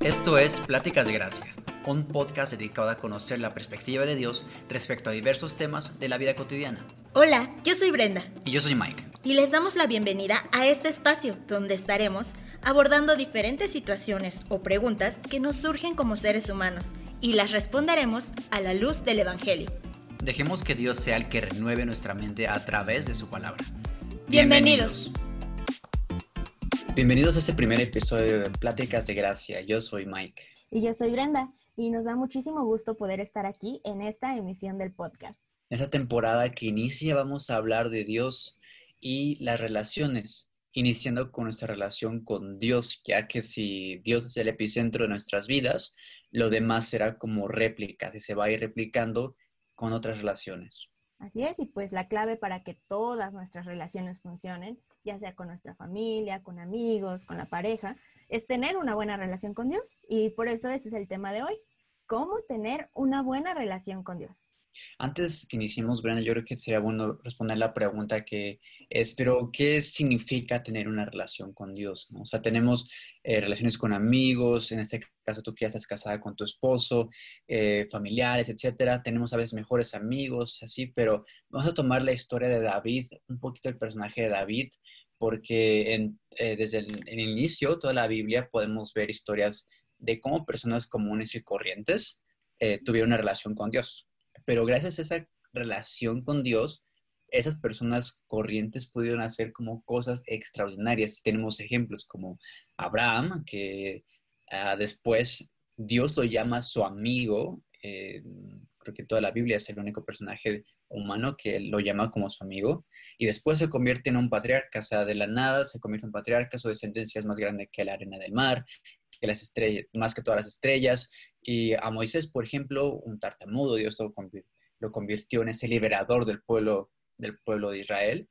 Esto es Pláticas de Gracia, un podcast dedicado a conocer la perspectiva de Dios respecto a diversos temas de la vida cotidiana. Hola, yo soy Brenda. Y yo soy Mike. Y les damos la bienvenida a este espacio donde estaremos abordando diferentes situaciones o preguntas que nos surgen como seres humanos y las responderemos a la luz del Evangelio. Dejemos que Dios sea el que renueve nuestra mente a través de su palabra. Bienvenidos. Bienvenidos a este primer episodio de Pláticas de Gracia. Yo soy Mike. Y yo soy Brenda. Y nos da muchísimo gusto poder estar aquí en esta emisión del podcast. Esta temporada que inicia vamos a hablar de Dios y las relaciones, iniciando con nuestra relación con Dios, ya que si Dios es el epicentro de nuestras vidas, lo demás será como réplica, y se va a ir replicando con otras relaciones. Así es, y pues la clave para que todas nuestras relaciones funcionen ya sea con nuestra familia, con amigos, con la pareja, es tener una buena relación con Dios. Y por eso ese es el tema de hoy, cómo tener una buena relación con Dios. Antes que iniciemos, Brenda, yo creo que sería bueno responder la pregunta que es, pero ¿qué significa tener una relación con Dios? O sea, tenemos eh, relaciones con amigos, en este caso tú que ya estás casada con tu esposo, eh, familiares, etcétera. Tenemos a veces mejores amigos, así, pero vamos a tomar la historia de David, un poquito el personaje de David, porque eh, desde el, inicio, toda la Biblia, podemos ver historias de cómo personas comunes y corrientes tuvieron una relación con Dios pero gracias a esa relación con Dios, esas personas corrientes pudieron hacer como cosas extraordinarias. Tenemos ejemplos como Abraham, que ah, después Dios lo llama su amigo. Eh, creo que toda la Biblia es el único personaje humano que lo llama como su amigo. Y después se convierte en un patriarca, o sea, de la nada se convierte en un patriarca, su descendencia es más grande que la arena del mar, que las estrellas, más que todas las estrellas. Y a Moisés, por ejemplo, un tartamudo, Dios lo, convirtió en ese liberador del pueblo, del pueblo de Israel.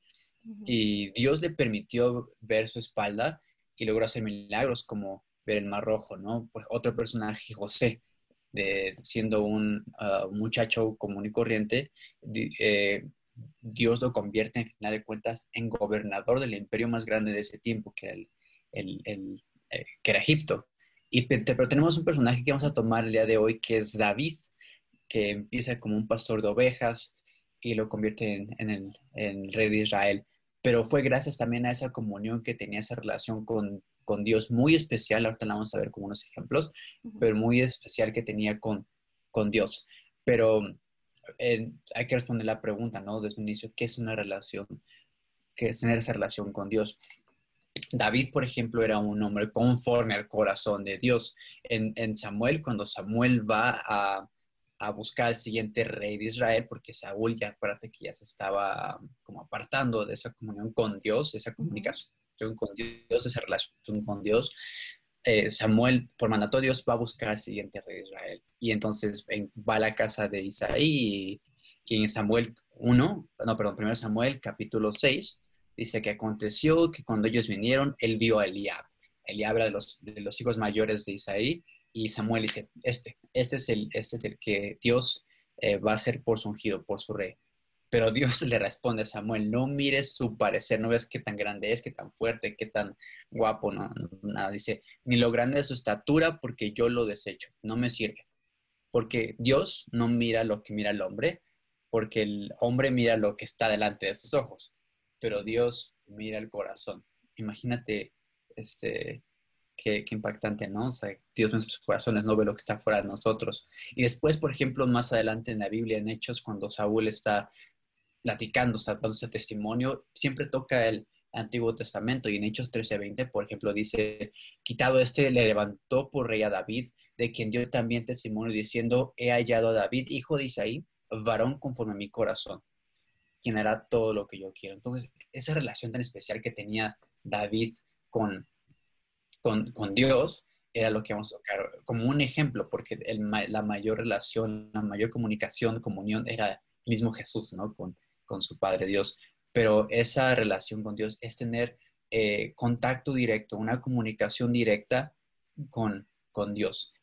Y Dios le permitió ver su espalda y logró hacer milagros como ver el Mar Rojo, ¿no? Pues otro personaje, José, de, siendo un uh, muchacho común y corriente, eh, Dios lo convierte, en final cuentas, en gobernador del imperio más grande de ese tiempo, que era, eh, Egipto. Y, pero tenemos un personaje que vamos a tomar el día de hoy, que es David, que empieza como un pastor de ovejas y lo convierte en, el, rey de Israel. Pero fue gracias también a esa comunión que tenía esa relación con, Dios muy especial, ahorita la vamos a ver como unos ejemplos, pero muy especial que tenía con, con Dios. Pero eh, hay que responder la pregunta, ¿no? Desde un inicio, ¿qué es una relación? ¿Qué es tener esa relación con Dios? David, por ejemplo, era un hombre conforme al corazón de Dios. En, Samuel, cuando Samuel va a, buscar al siguiente rey de Israel, porque Saúl ya acuérdate que ya se estaba como apartando de esa comunión con Dios, de esa comunicación con Dios, esa relación con Dios. Eh, Samuel, por mandato de Dios, va a buscar al siguiente rey de Israel. Y entonces va a la casa de Isaí y, en Samuel 1, no, perdón, primero Samuel capítulo 6, dice que aconteció que cuando ellos vinieron, él vio a Eliab. Eliab era de los, de los hijos mayores de Isaí, y Samuel dice, este, este es el, este es el que Dios eh, va a ser por su ungido, por su rey. Pero Dios le responde a Samuel, no mires su parecer, no ves qué tan grande es, qué tan fuerte, qué tan guapo, no, nada. Dice, ni lo grande de su estatura, porque yo lo desecho, no me sirve. Porque Dios no mira lo que mira el hombre, porque el hombre mira lo que está delante de sus ojos pero Dios mira el corazón. Imagínate este, qué, impactante, ¿no? O sea, Dios nuestros corazones no ve lo que está fuera de nosotros. Y después, por ejemplo, más adelante en la Biblia, en Hechos, cuando Saúl está platicando, o sea, dando ese testimonio, siempre toca el Antiguo Testamento y en Hechos 13:20, por ejemplo, dice, quitado este, le levantó por rey a David, de quien dio también testimonio diciendo, he hallado a David, hijo de Isaí, varón conforme a mi corazón quien hará todo lo que yo quiero. Entonces, esa relación tan especial que tenía David con, con, Dios era lo que vamos a tocar como un ejemplo, porque la mayor relación, la mayor comunicación, comunión era el mismo Jesús, ¿no? Con, con su Padre Dios. Pero esa relación con Dios es tener eh, contacto directo, una comunicación directa con, con Dios.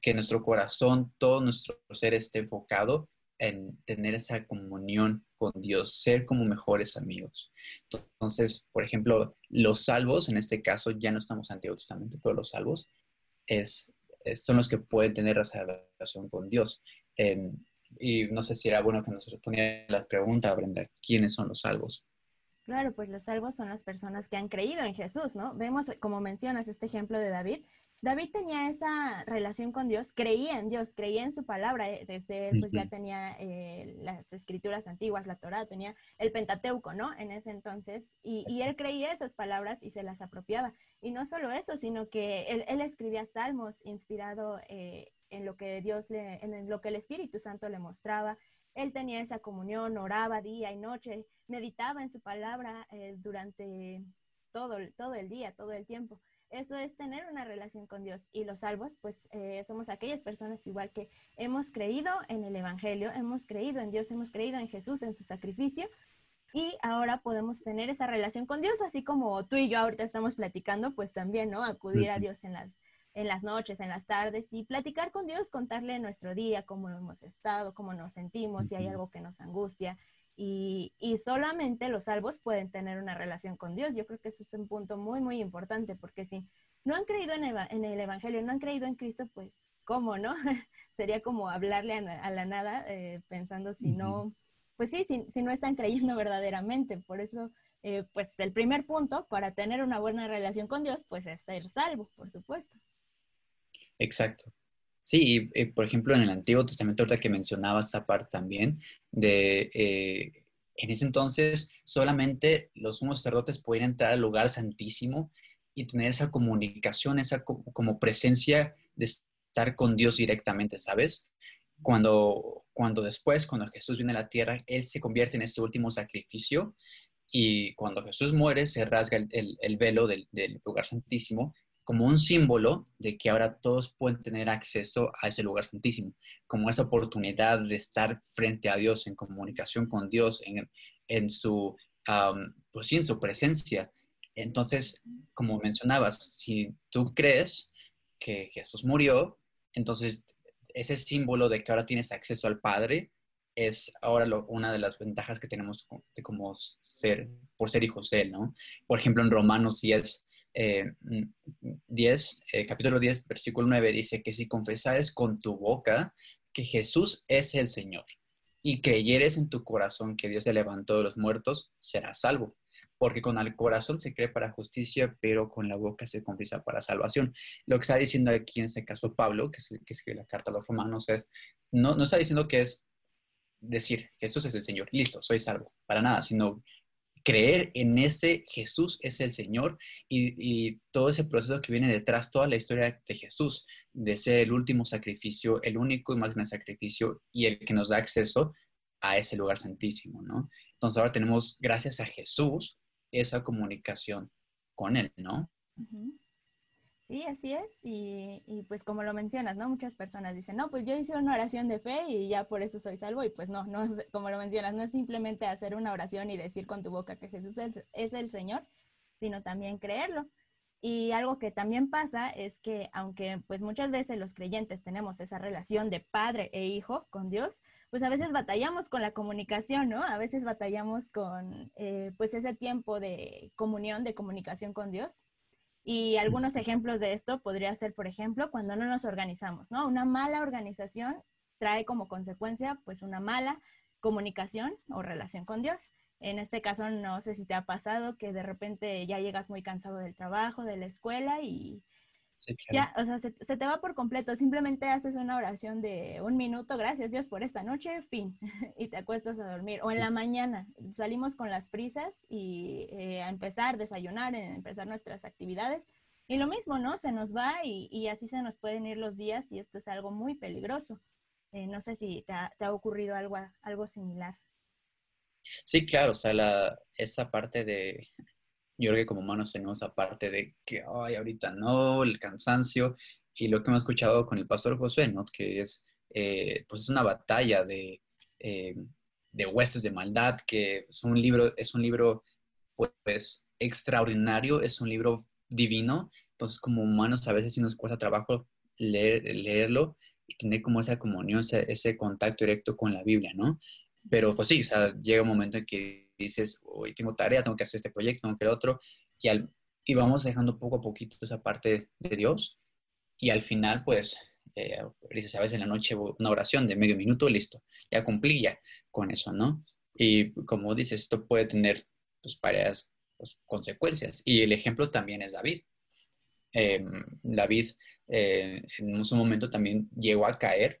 que nuestro corazón, todo nuestro ser esté enfocado en tener esa comunión con Dios, ser como mejores amigos. Entonces, por ejemplo, los salvos, en este caso ya no estamos en Antiguo Testamento, pero los salvos es son los que pueden tener esa relación con Dios. Em, y no sé si era bueno que nos respondiera la pregunta, Brenda, ¿quiénes son los salvos? Claro, pues los salvos son las personas que han creído en Jesús, ¿no? Vemos, como mencionas, este ejemplo de David. David tenía esa relación con Dios, creía en Dios, creía en su palabra, eh, desde pues ya tenía eh, las escrituras antiguas, la Torah, tenía el Pentateuco, ¿no? En ese entonces, y, él creía esas palabras y se las apropiaba. Y no solo eso, sino que él, escribía salmos inspirado eh, en lo que Dios le, en lo que el Espíritu Santo le mostraba. Él tenía esa comunión, oraba día y noche, meditaba en su palabra durante todo, todo el día, todo el tiempo. Eso es tener una relación con Dios. Y los salvos, pues eh, somos aquellas personas igual que hemos creído en el Evangelio, hemos creído en Dios, hemos creído en Jesús, en su sacrificio. Y ahora podemos tener esa relación con Dios, así como tú y yo ahorita estamos platicando, pues también, ¿no? Acudir a Dios en las, en las noches, en las tardes y platicar con Dios, contarle nuestro día, cómo hemos estado, cómo nos sentimos, si hay algo que nos angustia. Y, solamente los salvos pueden tener una relación con Dios. Yo creo que ese es un punto muy, muy importante, porque si no han creído en, el Evangelio, no han creído en Cristo, pues, ¿cómo, no? Sería como hablarle a, la nada, eh, pensando si no, pues sí, si, no están creyendo verdaderamente. Por eso, eh, pues, el primer punto para tener una buena relación con Dios, pues, es ser salvo, por supuesto. Exacto. Sí, por ejemplo, en el Antiguo Testamento, ahorita que mencionabas esa parte también, de eh, en ese entonces solamente los sumos sacerdotes podían entrar al lugar santísimo y tener esa comunicación, esa como presencia de estar con Dios directamente, ¿sabes? Cuando, cuando después, cuando Jesús viene a la tierra, Él se convierte en ese último sacrificio y cuando Jesús muere, se rasga el, velo del lugar santísimo como un símbolo de que ahora todos pueden tener acceso a ese lugar santísimo, como esa oportunidad de estar frente a Dios, en comunicación con Dios, en, su, pues en su presencia. Entonces, como mencionabas, si tú crees que Jesús murió, entonces ese símbolo de que ahora tienes acceso al Padre es ahora una de las ventajas que tenemos de como ser, por ser hijos de Él, ¿no? Por ejemplo, en Romanos 10, 10, eh, eh, capítulo 10, versículo 9 dice que si confesares con tu boca que Jesús es el Señor y creyeres en tu corazón que Dios se levantó de los muertos, serás salvo. Porque con el corazón se cree para justicia, pero con la boca se confiesa para salvación. Lo que está diciendo aquí en este caso Pablo, que, es, que escribe la carta a los romanos, es, no, no está diciendo que es decir, Jesús es el Señor, listo, soy salvo, para nada, sino creer en ese Jesús es el Señor y, todo ese proceso que viene detrás, toda la historia de Jesús, de ser el último sacrificio, el único y más grande sacrificio y el que nos da acceso a ese lugar santísimo, ¿no? Entonces ahora tenemos, gracias a Jesús, esa comunicación con Él, ¿no? Sí, así es. Y, y, pues como lo mencionas, ¿no? Muchas personas dicen, no, pues yo hice una oración de fe y ya por eso soy salvo. Y pues no, no es, como lo mencionas, no es simplemente hacer una oración y decir con tu boca que Jesús es, el Señor, sino también creerlo. Y algo que también pasa es que aunque pues muchas veces los creyentes tenemos esa relación de padre e hijo con Dios, pues a veces batallamos con la comunicación, ¿no? A veces batallamos con eh, pues ese tiempo de comunión, de comunicación con Dios. Y algunos ejemplos de esto podría ser, por ejemplo, cuando no nos organizamos, ¿no? Una mala organización trae como consecuencia, pues, una mala comunicación o relación con Dios. En este caso, no sé si te ha pasado que de repente ya llegas muy cansado del trabajo, de la escuela y ya, o sea, se, te va por completo. Simplemente haces una oración de un minuto, gracias Dios por esta noche, fin, y te acuestas a dormir. O en la mañana, salimos con las prisas y eh, a empezar, desayunar, empezar nuestras actividades. Y lo mismo, ¿no? Se nos va y, así se nos pueden ir los días y esto es algo muy peligroso. Eh, no sé si te ha, ocurrido algo, algo similar. Sí, claro, o sea, la, esa parte de, yo creo que como humanos tenemos esa parte de que, ay, ahorita no, el cansancio, y lo que hemos escuchado con el pastor Josué, ¿no? Que es, eh, pues es una batalla de, eh, de huestes de maldad, que es un libro, es un libro, pues, extraordinario, es un libro divino, entonces como humanos a veces sí nos cuesta trabajo leer, leerlo y tener como esa comunión, ese, ese contacto directo con la Biblia, ¿no? Pero pues sí, o sea, llega un momento en que dices, hoy tengo tarea, tengo que hacer este proyecto, tengo que el otro, y, al, y vamos dejando poco a poquito esa parte de Dios. Y al final, pues, eh, dices, a veces en la noche una oración de medio minuto, listo, ya cumplí con eso, ¿no? Y como dices, esto puede tener pues, varias pues, consecuencias. Y el ejemplo también es David. Em, David eh, en un momento también llegó a caer,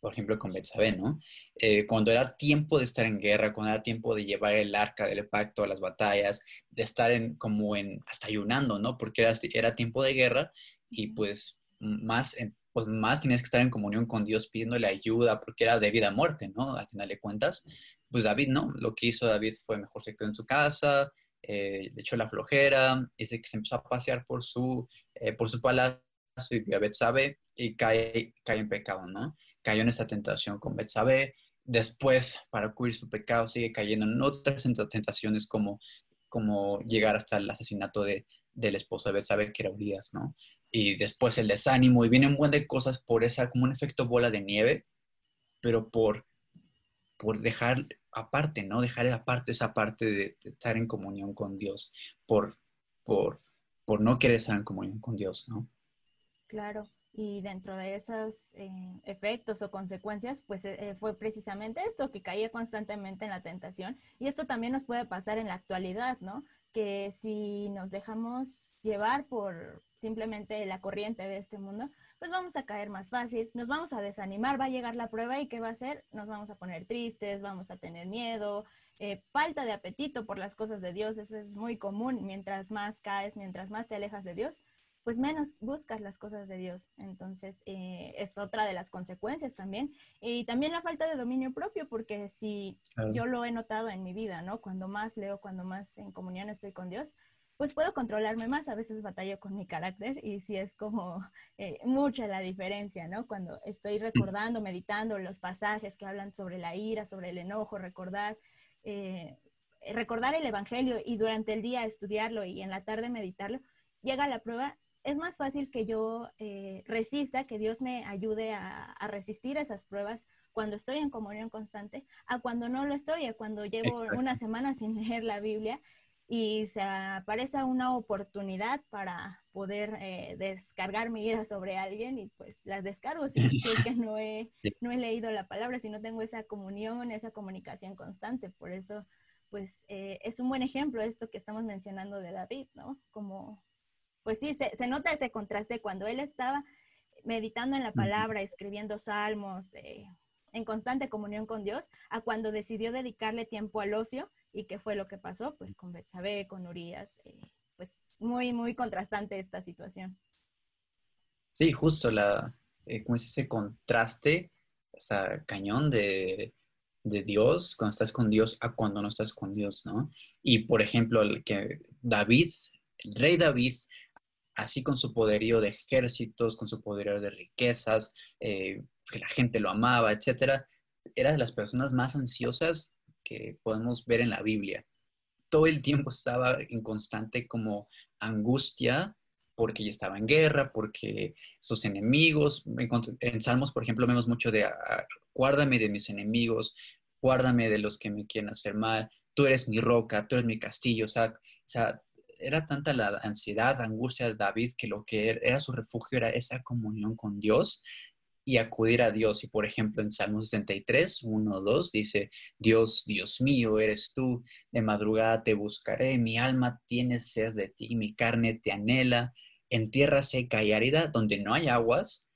por ejemplo, con Betsabé, ¿no? Eh, cuando era tiempo de estar en guerra, cuando era tiempo de llevar el arca del pacto a las batallas, de estar en, como en, hasta ayunando, ¿no? Porque era, era tiempo de guerra y pues más, pues más tienes que estar en comunión con Dios pidiéndole ayuda porque era de vida a muerte, ¿no? Al final de cuentas, pues David, ¿no? Lo que hizo David fue mejor se quedó en su casa, eh, le echó la flojera, dice que se empezó a pasear por su, eh, por su palacio y vio a Betsabe y cae, cae en pecado, ¿no? Cayó en esa tentación con Betsabe. Después, para cubrir su pecado, sigue cayendo en otras tentaciones como, como llegar hasta el asesinato de, del esposo de Betsabe, que era Urias, ¿no? Y después el desánimo, y vienen un buen de cosas por esa, como un efecto bola de nieve, pero por, por dejar aparte, ¿no? Dejar aparte esa parte de, estar en comunión con Dios, por, por, por no querer estar en comunión con Dios, ¿no? Claro, y dentro de esos eh, efectos o consecuencias, pues eh, fue precisamente esto, que caía constantemente en la tentación. Y esto también nos puede pasar en la actualidad, ¿no? que si nos dejamos llevar por simplemente la corriente de este mundo, pues vamos a caer más fácil, nos vamos a desanimar, va a llegar la prueba y ¿qué va a hacer? Nos vamos a poner tristes, vamos a tener miedo, eh, falta de apetito por las cosas de Dios, eso es muy común, mientras más caes, mientras más te alejas de Dios, pues menos buscas las cosas de Dios. Entonces, eh, es otra de las consecuencias también. Y también la falta de dominio propio, porque si yo lo he notado en mi vida, ¿no? Cuando más leo, cuando más en comunión estoy con Dios, pues puedo controlarme más. A veces batallo con mi carácter y sí es como eh, mucha la diferencia, ¿no? Cuando estoy recordando, meditando los pasajes que hablan sobre la ira, sobre el enojo, recordar. Eh, recordar el Evangelio y durante el día estudiarlo y en la tarde meditarlo, llega la prueba es más fácil que yo eh, resista, que Dios me ayude a, resistir esas pruebas cuando estoy en comunión constante, a cuando no lo estoy, a cuando llevo una semana sin leer la Biblia y se aparece una oportunidad para poder eh, descargar mi ira sobre alguien y pues las descargo si, es que no he, no he leído la palabra, si no tengo esa comunión, esa comunicación constante. Por eso, pues eh, es un buen ejemplo esto que estamos mencionando de David, ¿no? Como pues sí, se, nota ese contraste cuando él estaba meditando en la palabra, escribiendo salmos, eh, en constante comunión con Dios, a cuando decidió dedicarle tiempo al ocio y qué fue lo que pasó, pues con Betsabé, con Urias, eh, pues muy, muy contrastante esta situación. Sí, justo la, eh, es ese contraste, esa cañón de, de Dios, cuando estás con Dios a cuando no estás con Dios, ¿no? Y por ejemplo, el que David, el rey David, así con su poderío de ejércitos, con su poderío de riquezas, eh, que la gente lo amaba, etcétera, era de las personas más ansiosas que podemos ver en la Biblia. Todo el tiempo estaba en constante como angustia porque ya estaba en guerra, porque sus enemigos, en Salmos, por ejemplo, vemos mucho de, ah, guárdame de mis enemigos, guárdame de los que me quieren hacer mal, tú eres mi roca, tú eres mi castillo, o sea, o sea era tanta la ansiedad, angustia de David que lo que er, era su refugio era esa comunión con Dios y acudir a Dios. Y por ejemplo, en Salmo 63, 1, 2, dice, Dios, Dios mío, eres tú, de madrugada te buscaré, mi alma tiene sed de ti, mi carne te anhela, en tierra seca y árida, donde no hay aguas,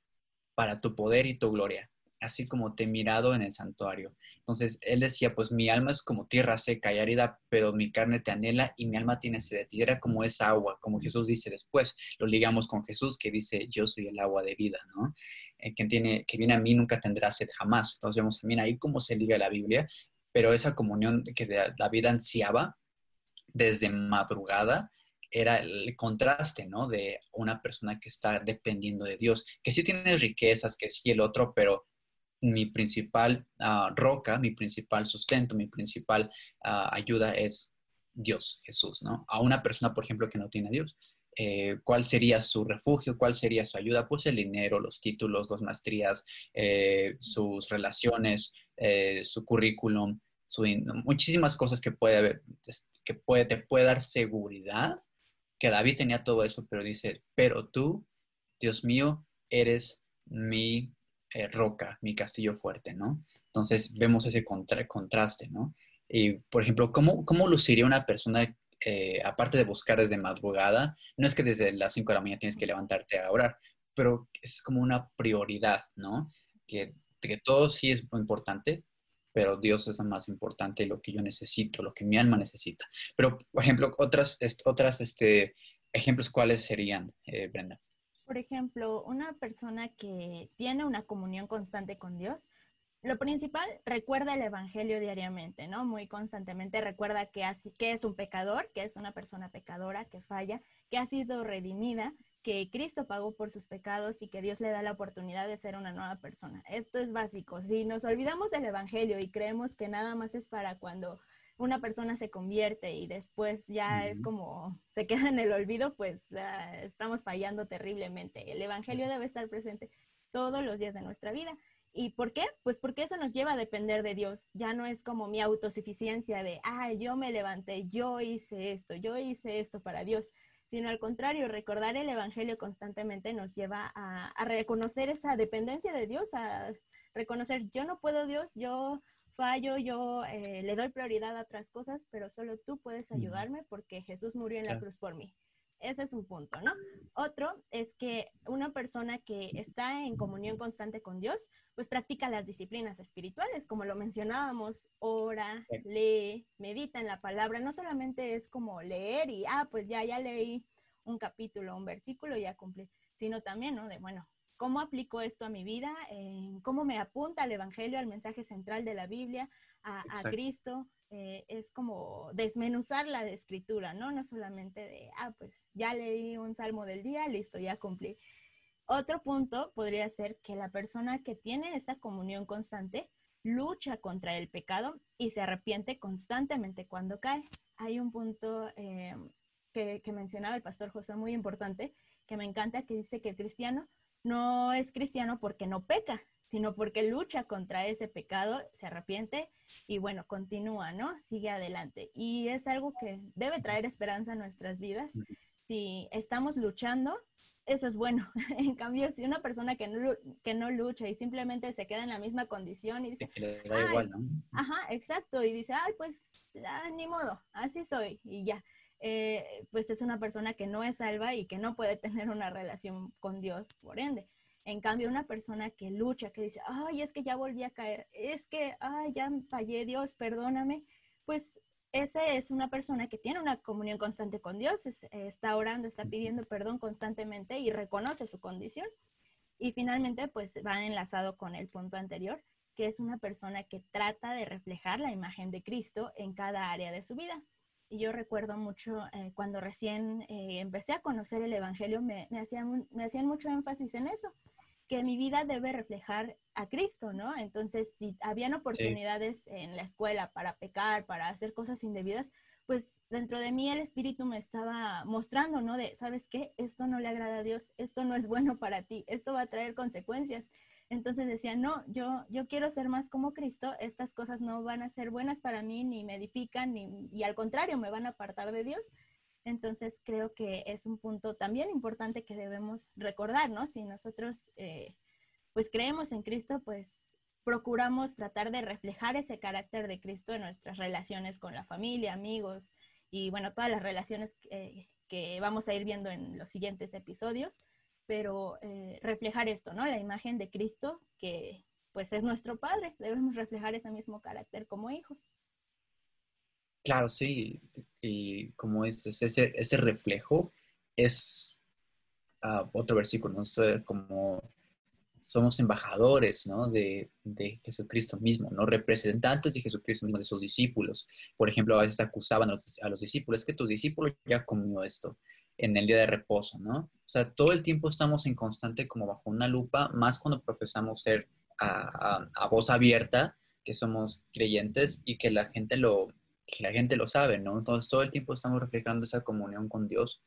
para tu poder y tu gloria, así como te he mirado en el santuario. Entonces él decía, pues mi alma es como tierra seca y árida, pero mi carne te anhela y mi alma tiene sed de ti. Era como esa agua, como Jesús dice después. Lo ligamos con Jesús que dice, yo soy el agua de vida, ¿no? Eh, que, tiene, que viene a mí nunca tendrá sed jamás. Entonces vemos también ahí cómo se liga la Biblia, pero esa comunión que David ansiaba desde madrugada, era el contraste, ¿no? De una persona que está dependiendo de Dios, que sí tiene riquezas, que sí el otro, pero mi principal ah, roca, mi principal sustento, mi principal ah, ayuda es Dios, Jesús, ¿no? A una persona, por ejemplo, que no tiene Dios, eh, ¿cuál sería su refugio? ¿Cuál sería su ayuda? Pues el dinero, los títulos, las maestrías, eh, sus relaciones, eh, su currículum, muchísimas cosas que puede, que puede, te puede dar seguridad, que David tenía todo eso, pero dice, pero tú Dios mío, eres mi eh, roca, mi castillo fuerte, ¿no? Entonces vemos ese contraste, ¿no? Y, por ejemplo, ¿cómo, cómo luciría una persona, eh, aparte de buscar desde madrugada? No es que desde las 5 de la mañana tienes que levantarte a orar, pero es como una prioridad, ¿no? Que, que todo sí es muy importante, pero Dios es lo más importante, lo que yo necesito, lo que mi alma necesita. Pero, por ejemplo, otras, otras este, ejemplos, ¿cuáles serían, eh, Brenda? Por ejemplo, una persona que tiene una comunión constante con Dios, lo principal, recuerda el Evangelio diariamente, ¿no? Muy constantemente recuerda que, que es un pecador, que es una persona pecadora, que falla, que ha sido redimida, que Cristo pagó por sus pecados y que Dios le da la oportunidad de ser una nueva persona. Esto es básico. Si nos olvidamos del Evangelio y creemos que nada más es para cuando una persona se convierte y después ya es como se queda en el olvido, pues ah, estamos fallando terriblemente. El Evangelio debe estar presente todos los días de nuestra vida. ¿Y por qué? Pues porque eso nos lleva a depender de Dios. Ya no es como mi autosuficiencia de, ah, yo me levanté, yo hice esto, yo hice esto para Dios sino al contrario, recordar el Evangelio constantemente nos lleva a, reconocer esa dependencia de Dios, a reconocer, yo no puedo Dios, yo fallo, yo eh, le doy prioridad a otras cosas, pero solo tú puedes ayudarme porque Jesús murió en la cruz por mí. Ese es un punto, ¿no? Otro es que una persona que está en comunión constante con Dios, pues practica las disciplinas espirituales, como lo mencionábamos, ora, lee, medita en la palabra. No solamente es como leer y, ah, pues ya, ya leí un capítulo, un versículo, ya cumplí, sino también, ¿no? De, bueno, ¿cómo aplico esto a mi vida? ¿Cómo me apunta al Evangelio, al mensaje central de la Biblia, a, a Cristo? Eh, es como desmenuzar la escritura, ¿no? No solamente de, ah, pues ya leí un salmo del día, listo, ya cumplí. Otro punto podría ser que la persona que tiene esa comunión constante lucha contra el pecado y se arrepiente constantemente cuando cae. Hay un punto eh, que, que mencionaba el pastor José muy importante, que me encanta, que dice que el cristiano no es cristiano porque no peca, sino porque lucha contra ese pecado, se arrepiente y bueno, continúa, ¿no? Sigue adelante. Y es algo que debe traer esperanza a nuestras vidas. Si estamos luchando, eso es bueno. en cambio, si una persona que no, que no lucha y simplemente se queda en la misma condición y dice, da igual, ¿no? Ajá, exacto, y dice, ay, pues ni modo, así soy y ya. Eh, pues es una persona que no es salva y que no puede tener una relación con Dios, por ende. En cambio, una persona que lucha, que dice, ay, es que ya volví a caer, es que, ay, ya fallé, Dios, perdóname, pues esa es una persona que tiene una comunión constante con Dios, está orando, está pidiendo perdón constantemente y reconoce su condición. Y finalmente, pues va enlazado con el punto anterior, que es una persona que trata de reflejar la imagen de Cristo en cada área de su vida. Y yo recuerdo mucho eh, cuando recién eh, empecé a conocer el Evangelio, me, hacían, me hacían mucho énfasis en eso, que mi vida debe reflejar a Cristo, ¿no? Entonces, si habían oportunidades en la escuela para pecar, para hacer cosas indebidas, pues dentro de mí el Espíritu me estaba mostrando, ¿no? De, ¿sabes qué? Esto no le agrada a Dios, esto no es bueno para ti, esto va a traer consecuencias. Entonces decía, no, yo, yo quiero ser más como Cristo, estas cosas no van a ser buenas para mí, ni me edifican, ni, y al contrario, me van a apartar de Dios. Entonces creo que es un punto también importante que debemos recordar, ¿no? Si nosotros eh, pues creemos en Cristo, pues procuramos tratar de reflejar ese carácter de Cristo en nuestras relaciones con la familia, amigos y bueno, todas las relaciones que vamos a ir viendo en los siguientes episodios pero eh, reflejar esto, ¿no? La imagen de Cristo, que pues es nuestro Padre, debemos reflejar ese mismo carácter como hijos. Claro, sí, y como es, ese, ese reflejo es ah, otro versículo, ¿no? sé, como somos embajadores ¿no? de, de, Jesucristo mismo, ¿no? representantes de Jesucristo mismo, de sus discípulos. Por ejemplo, a veces acusaban a los, a los discípulos, es que tus discípulos ya comió esto en el día de reposo, ¿no? O sea, todo el tiempo estamos en constante como bajo una lupa, más cuando profesamos ser a, voz abierta, que somos creyentes y que la gente lo, que la gente lo sabe, ¿no? Entonces todo el tiempo estamos reflejando esa comunión con Dios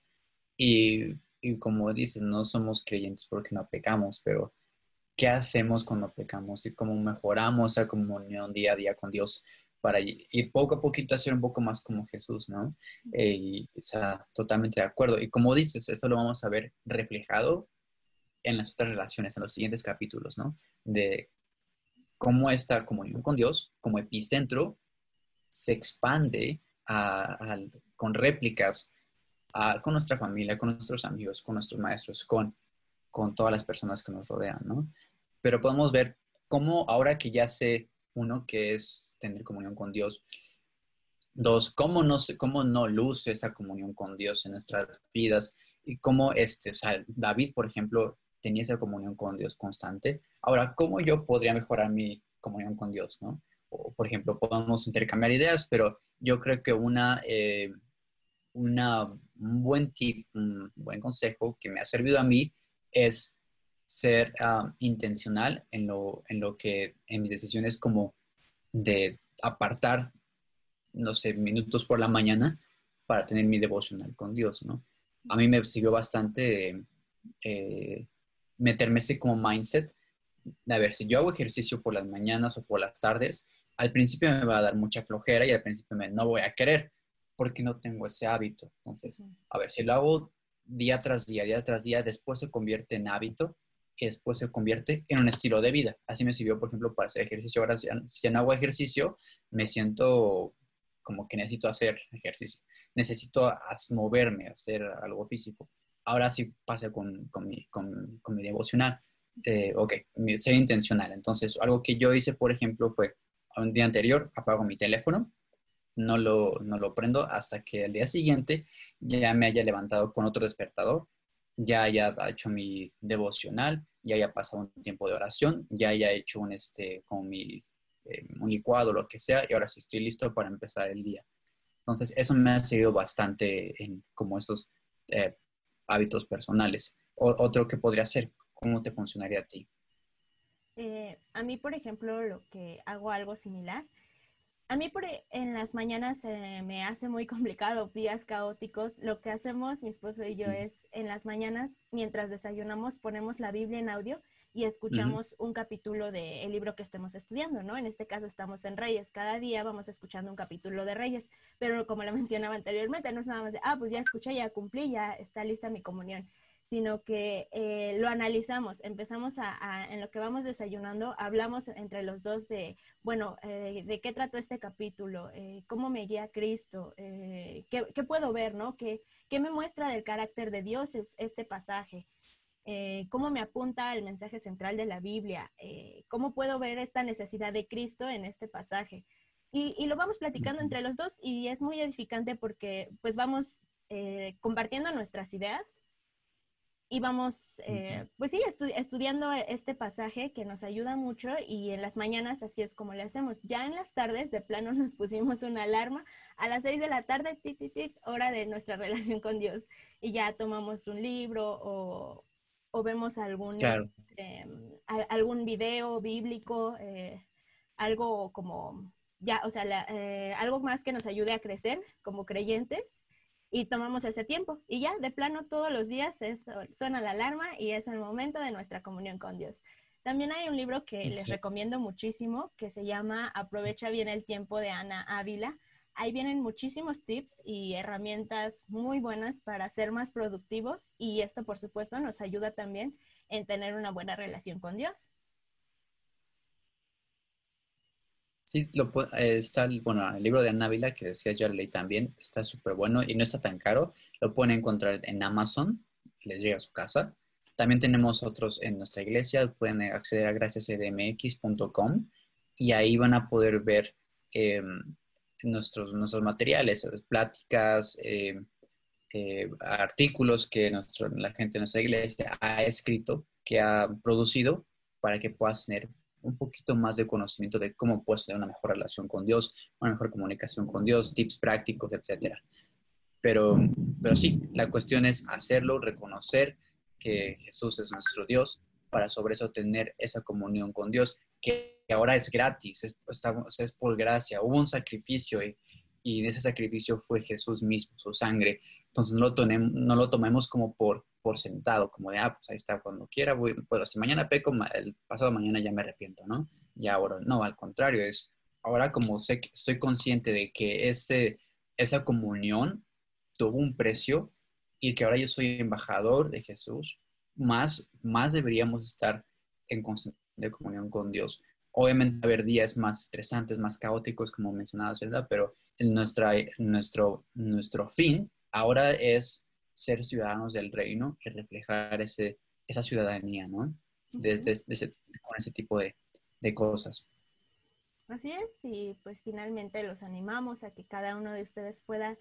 y, y como dices, no somos creyentes porque no pecamos, pero ¿qué hacemos cuando pecamos y cómo mejoramos esa comunión día a día con Dios? Para ir poco a poquito a ser un poco más como Jesús, ¿no? Eh, y está totalmente de acuerdo. Y como dices, esto lo vamos a ver reflejado en las otras relaciones, en los siguientes capítulos, ¿no? De cómo esta comunión con Dios, como epicentro, se expande con réplicas con nuestra familia, con nuestros amigos, con nuestros maestros, con, con todas las personas que nos rodean, ¿no? Pero podemos ver cómo ahora que ya sé, uno, que es tener comunión con Dios, dos, cómo no, cómo no luce esa comunión con Dios en nuestras vidas y cómo este, David, por ejemplo, tenía esa comunión con Dios constante. Ahora, ¿cómo yo podría mejorar mi comunión con Dios, no? O, por ejemplo, podemos intercambiar ideas, pero yo creo que una, eh, una, un buen tip, un buen consejo que me ha servido a mí es ser intencional en lo, en lo que, en mis decisiones como de apartar, no sé, minutos por la mañana para tener mi devocional con Dios, ¿no? A mí me sirvió bastante eh, meterme ese como mindset a ver, si yo hago ejercicio por las mañanas o por las tardes, al principio me va a dar mucha flojera y al principio me, no voy a querer porque no tengo ese hábito. Entonces, a ver, si lo hago día tras día, día tras día, después se convierte en hábito después se convierte en un estilo de vida. Así me sirvió, por ejemplo, para hacer ejercicio. Ahora, si no hago ejercicio, me siento como que necesito hacer ejercicio. Necesito moverme, hacer algo físico. Ahora sí pasa con, con, mi, con, con mi devocional. Eh, ok, ser intencional. Entonces, algo que yo hice, por ejemplo, fue un día anterior apago mi teléfono, no lo, no lo prendo hasta que el día siguiente ya me haya levantado con otro despertador, ya haya hecho mi devocional, ya haya pasado un tiempo de oración, ya haya hecho un, este, con mi, eh, un licuado, lo que sea, y ahora sí estoy listo para empezar el día. Entonces, eso me ha servido bastante en como esos eh, hábitos personales. otro que podría ser, ¿Cómo te funcionaría a ti? Eh, a mí, por ejemplo, lo que hago algo similar. A mí por, e, en las mañanas me hace muy complicado, días caóticos. Lo que hacemos, mi esposo y yo, es en las mañanas, mientras desayunamos, ponemos la Biblia en audio y escuchamos un capítulo del libro que estemos estudiando, ¿no? En este caso estamos en Reyes. Cada día vamos escuchando un capítulo de Reyes, pero como lo mencionaba anteriormente, no es nada más de, ah, pues ya escuché, ya cumplí, ya está lista mi comunión sino que eh, lo analizamos, empezamos a, en lo que vamos desayunando, hablamos entre los dos de, bueno, eh, de qué trató este capítulo, eh, cómo me guía Cristo, qué, qué, puedo ver, ¿no? ¿Qué, ¿Qué, me muestra del carácter de Dios es este pasaje? ¿Cómo me apunta al mensaje central de la Biblia? ¿Cómo puedo ver esta necesidad de Cristo en este pasaje? Y, y lo vamos platicando entre los dos y es muy edificante porque pues vamos compartiendo nuestras ideas y vamos, eh, pues sí, estudiando este pasaje que nos ayuda mucho y en las mañanas así es como le hacemos. Ya en las tardes, de plano, nos pusimos una alarma a las seis de la tarde, tit, tit, hora de nuestra relación con Dios. Y ya tomamos un libro o, o vemos algún, este, algún video bíblico, eh, algo como, ya, o sea, eh, algo más que nos ayude a crecer como creyentes y tomamos ese tiempo. Y ya, de plano, todos los días suena la alarma y es el momento de nuestra comunión con Dios. También hay un libro que les recomiendo muchísimo que se llama Aprovecha bien el tiempo de Ana Ávila. Ahí vienen muchísimos tips y herramientas muy buenas para ser más productivos y esto, por supuesto, nos ayuda también en tener una buena relación con Dios. Sí, lo, eh, está bueno, el libro de Anávila que decía yo leí también, está súper bueno y no está tan caro. Lo pueden encontrar en Amazon, les llega a su casa. También tenemos otros en nuestra iglesia, pueden acceder a graciascdmx.com y ahí van a poder ver em, nuestros, nuestros materiales, pláticas, eh, artículos que nuestro, la gente de nuestra iglesia ha escrito, que ha producido para que puedas tener un poquito más de conocimiento de cómo puedes tener una mejor relación con Dios, una mejor comunicación con Dios, tips prácticos, etcétera. Pero, pero sí, la cuestión es hacerlo, reconocer que Jesús es nuestro Dios, para sobre eso tener esa comunión con Dios, que ahora es gratis, es, es por gracia, hubo un sacrificio y, y ese sacrificio fue Jesús mismo, su sangre. Entonces no lo, no lo tomemos como por por sentado, como de, ah, pues ahí está, cuando quiera, voy, puedo, si mañana peco, el pasado mañana ya me arrepiento, ¿no? Y ahora, no, al contrario, es, ahora como sé estoy consciente de que ese, esa comunión tuvo un precio y que ahora yo soy embajador de Jesús, más, más deberíamos estar en constante comunión con Dios. Obviamente, haber días más estresantes, más caóticos, como mencionabas, ¿verdad? Pero nuestra, nuestro, nuestro fin ahora es ser ciudadanos del reino y reflejar ese, esa ciudadanía, ¿no? Desde, con ese tipo de, de cosas. Así es, y pues finalmente los animamos a que cada uno de ustedes pueda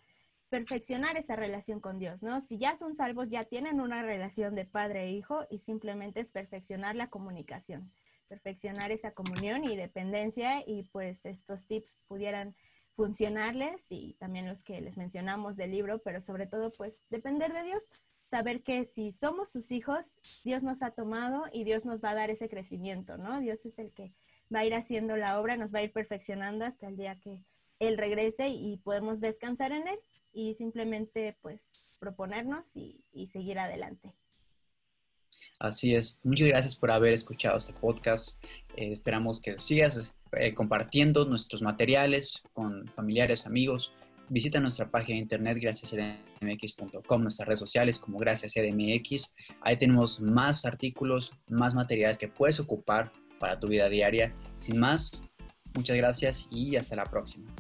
perfeccionar esa relación con Dios, ¿no? Si ya son salvos, ya tienen una relación de padre e hijo y simplemente es perfeccionar la comunicación, perfeccionar esa comunión y dependencia y pues estos tips pudieran funcionarles y también los que les mencionamos del libro, pero sobre todo pues depender de Dios, saber que si somos sus hijos, Dios nos ha tomado y Dios nos va a dar ese crecimiento, ¿no? Dios es el que va a ir haciendo la obra, nos va a ir perfeccionando hasta el día que Él regrese y podemos descansar en Él y simplemente pues proponernos y, seguir adelante. Así es. Muchas gracias por haber escuchado este podcast. Eh, esperamos que sigas eh, compartiendo nuestros materiales con familiares, amigos. Visita nuestra página de internet graciascdmx.com, nuestras redes sociales como graciascdmx. Ahí tenemos más artículos, más materiales que puedes ocupar para tu vida diaria. Sin más, muchas gracias y hasta la próxima.